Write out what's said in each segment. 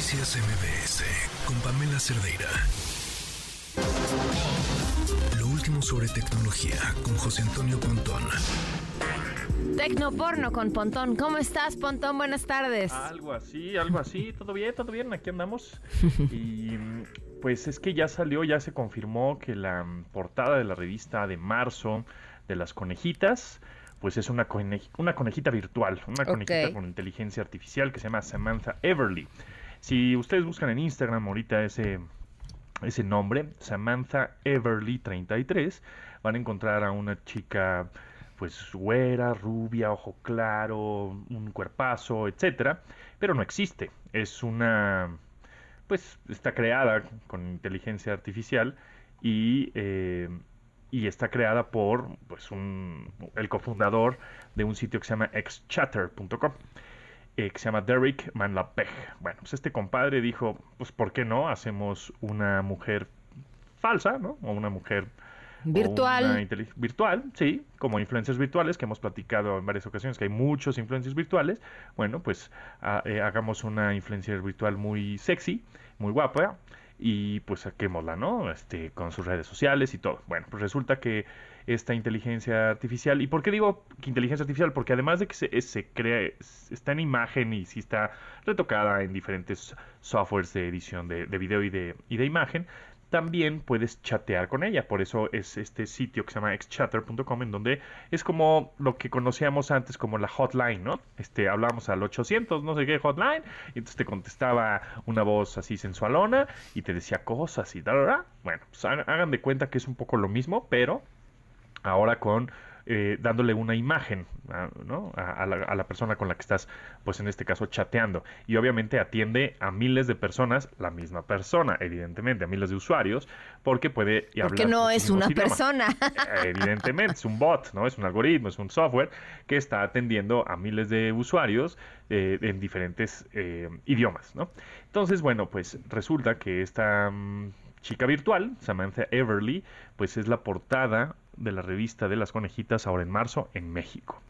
Noticias MBS con Pamela Cerdeira. Lo último sobre tecnología con José Antonio Pontón. Tecnoporno con Pontón. ¿Cómo estás, Pontón? Buenas tardes. Algo así, algo así. Todo bien, todo bien. Aquí andamos. Y pues es que ya salió, ya se confirmó que la portada de la revista de marzo de las conejitas pues es una, una conejita virtual, una conejita con inteligencia artificial que se llama Samantha Everly. Si ustedes buscan en Instagram ahorita ese, ese nombre, Samantha Everly 33, van a encontrar a una chica pues güera, rubia, ojo claro, un cuerpazo, etcétera, pero no existe. Es una pues está creada con inteligencia artificial y eh, y está creada por pues un, el cofundador de un sitio que se llama xchatter.com eh, que se llama Derek Manlapeg. Bueno, pues este compadre dijo, pues ¿por qué no hacemos una mujer falsa, ¿no? O una mujer virtual. virtual, sí, como influencers virtuales que hemos platicado en varias ocasiones que hay muchos influencers virtuales. Bueno, pues ah, eh, hagamos una influencer virtual muy sexy, muy guapa y pues saquémosla, ¿no? Este, con sus redes sociales y todo. Bueno, pues resulta que esta inteligencia artificial, ¿y por qué digo que inteligencia artificial? Porque además de que se, se crea, está en imagen y sí está retocada en diferentes softwares de edición de, de video y de, y de imagen, también puedes chatear con ella. Por eso es este sitio que se llama xchatter.com en donde es como lo que conocíamos antes como la hotline, ¿no? Este, hablábamos al 800, no sé qué hotline, y entonces te contestaba una voz así sensualona y te decía cosas y tal, Bueno, pues hagan de cuenta que es un poco lo mismo, pero ahora con eh, dándole una imagen ¿no? a, la, persona con la que estás, pues en este caso, chateando. Y obviamente atiende a miles de personas, la misma persona, evidentemente, a miles de usuarios, porque puede hablar. Porque no es una persona. evidentemente, es un bot, ¿no? Es un algoritmo, es un software que está atendiendo a miles de usuarios eh, en diferentes eh, idiomas, ¿no? Entonces, bueno, pues resulta que esta mm, chica virtual, Samantha Everly, pues es la portada de la revista de las conejitas ahora en marzo en México.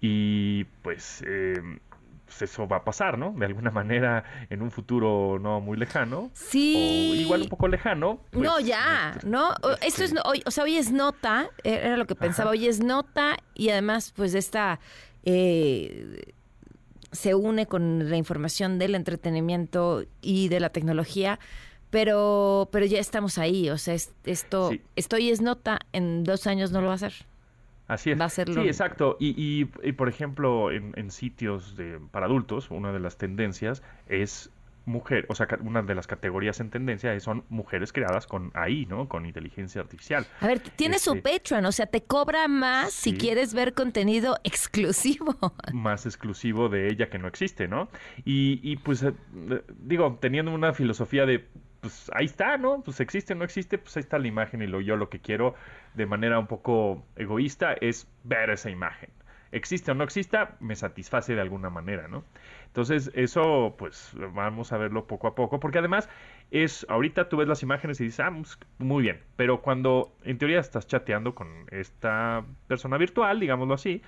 Y pues, eh, pues, eso va a pasar, ¿no? De alguna manera en un futuro no muy lejano. Sí. O igual un poco lejano. Pues, no, ya, ¿no? Esto es, hoy, o sea, hoy es nota, era lo que pensaba, hoy es nota y además pues esta... Eh, se une con la información del entretenimiento y de la tecnología pero, pero ya estamos ahí, o sea, esto, esto es nota, en dos años no lo va a hacer. Así es. Va a Sí, exacto. Y, y, por ejemplo, en, en sitios de, para adultos, una de las tendencias es mujer, o sea, una de las categorías en tendencia son mujeres creadas con AI, ¿no? Con inteligencia artificial. A ver, tiene su este Patreon, o sea, te cobra más si quieres ver contenido exclusivo. Más exclusivo de ella que no existe, ¿no? Y, y pues, eh, digo, teniendo una filosofía de pues ahí está, ¿no? Pues existe o no existe, pues ahí está la imagen y lo yo lo que quiero de manera un poco egoísta es ver esa imagen. Existe o no exista, me satisface de alguna manera, ¿no? Entonces, eso, pues, vamos a verlo poco a poco, porque además es, ahorita tú ves las imágenes y dices, ah, pues, muy bien, pero cuando en teoría estás chateando con esta persona virtual, digámoslo así,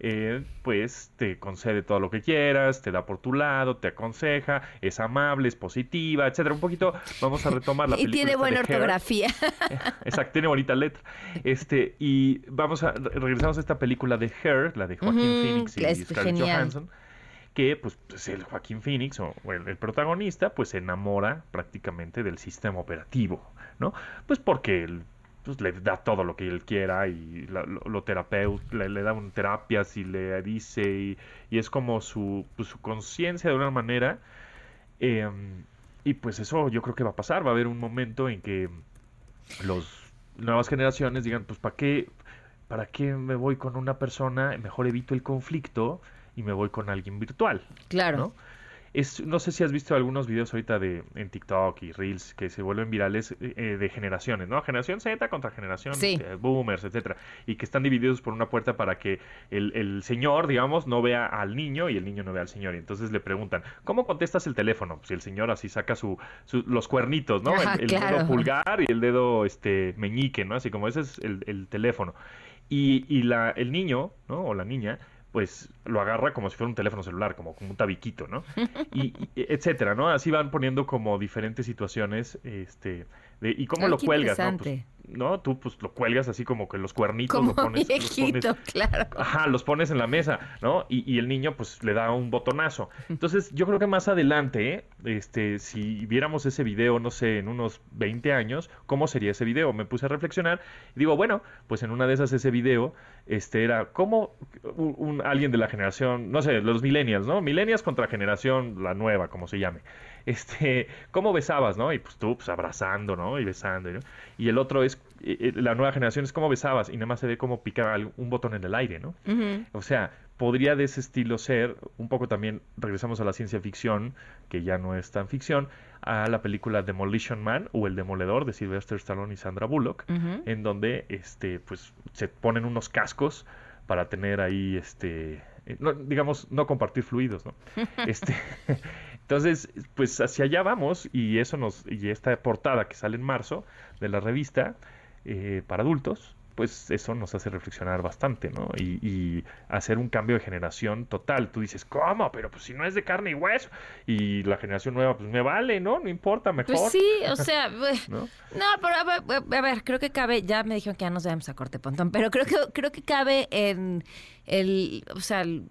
eh, pues te concede todo lo que quieras, te da por tu lado, te aconseja, es amable, es positiva, etcétera. Un poquito, vamos a retomar la película. y tiene buena ortografía. Exacto, tiene bonita letra. Este, y vamos a regresamos a esta película de Her, la de Joaquín Phoenix y Scarlett Johansson que pues, pues, el Joaquín Phoenix o, el, el, protagonista pues se enamora prácticamente del sistema operativo, ¿no? Pues porque el pues le da todo lo que él quiera y lo, lo le, da un terapias y le dice y, es como su, pues, su conciencia de una manera em, y pues eso yo creo que va a pasar. Va a haber un momento en que los nuevas generaciones digan pues para qué para qué me voy con una persona mejor evito el conflicto y me voy con alguien virtual claro. no sé si has visto algunos videos ahorita de en TikTok y Reels que se vuelven virales eh, eh, de generaciones, ¿no? Generación Z contra generación eh, boomers, etcétera, y que están divididos por una puerta para que el, señor, digamos, no vea al niño y el niño no vea al señor. Y entonces le preguntan, ¿cómo contestas el teléfono? Si el señor así saca su, los cuernitos, ¿no? el, dedo pulgar y el dedo este meñique, ¿no? Así como ese es el, teléfono. Y, y la, el niño, ¿no? O la niña pues lo agarra como si fuera un teléfono celular, como, como un tabiquito, ¿no? Y, y etcétera, ¿no? Así van poniendo como diferentes situaciones, este, de, y cómo Ay, lo cuelgas, ¿no? Pues, ¿no? Tú pues lo cuelgas así como que los cuernitos Como lo pones, los pones- claro. Ajá, los pones en la mesa, ¿no? Y, y el niño pues le da un botonazo. Entonces yo creo que más adelante, ¿eh? este, si viéramos ese video, no sé, en unos 20 años, ¿cómo sería ese video? Me puse a reflexionar y digo, bueno, pues en una de esas ese video, este, era como un, un- alguien de la generación, no sé, los millennials, ¿no? Millennials contra generación, la nueva, como se llame. Este, ¿cómo besabas, no? Y pues tú, pues abrazando, ¿no? Y besando, ¿no? Y el otro es, eh, eh, la nueva generación es cómo besabas y nada más se ve cómo picar un botón en el aire, ¿no? O sea, podría de ese estilo ser, un poco también, regresamos a la ciencia ficción, que ya no es tan ficción, a la película Demolition Man o El Demoledor de Sylvester Stallone y Sandra Bullock, en donde este, pues, se ponen unos cascos para tener ahí, este, eh, no, digamos, no compartir fluidos, ¿no? Este, entonces, pues hacia allá vamos y eso nos, y esta portada que sale en marzo de la revista eh, para adultos, pues eso nos hace reflexionar bastante, ¿no? Y, y hacer un cambio de generación total. Tú dices, ¿cómo? Pero pues si no es de carne y hueso. Y la generación nueva, pues me vale, ¿no? No importa, mejor. Pues sí, o sea, ¿no? no, pero a ver, a ver, creo que cabe, ya me dijeron que ya nos debemos a corte pontón, pero creo que creo que cabe en el, o sea, el-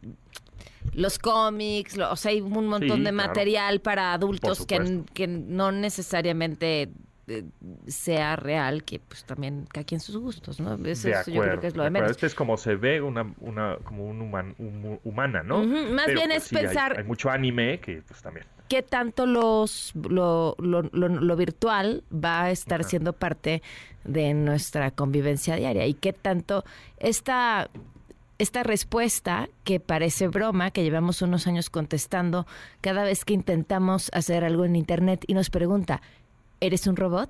los cómics, lo- o sea, hay un montón Sí, de claro. material para adultos que, no necesariamente eh, sea real, que pues también cada quien sus gustos, ¿no? Eso, de eso acuerdo, yo creo que es lo de de menos. Este es como se ve una, una como un human, un- humana, ¿no? Más Pero, bien pues, es sí, pensar- Hay, mucho anime que pues también. qué tanto los lo, lo, virtual va a estar siendo parte de nuestra convivencia diaria y qué tanto esta esta respuesta que parece broma, que llevamos unos años contestando cada vez que intentamos hacer algo en internet y nos pregunta, ¿eres un robot?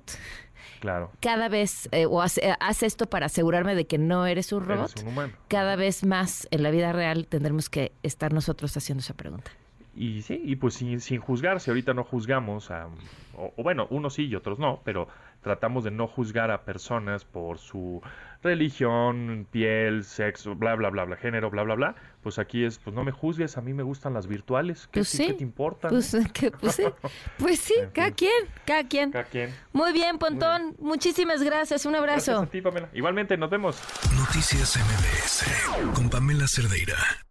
Claro. Cada vez, eh, o haz, haz esto para asegurarme de que no eres un robot. Eres un humano. Cada vez más en la vida real tendremos que estar nosotros haciendo esa pregunta. Y sí, y pues sin, sin juzgar, si ahorita no juzgamos, a, o, o bueno, unos sí y otros no, pero tratamos de no juzgar a personas por su religión, piel, sexo, bla, bla, bla, bla, género, bla, bla, bla, pues aquí es, pues no me juzgues, a mí me gustan las virtuales, ¿qué, Pues sí, sí, qué te importa? Pues, que, pues sí, pues cada quien, cada quien. Cada quien. Muy bien, Pontón, muchísimas gracias, un Gracias abrazo. a ti, Pamela. Igualmente, nos vemos. Noticias MBS con Pamela Cerdeira.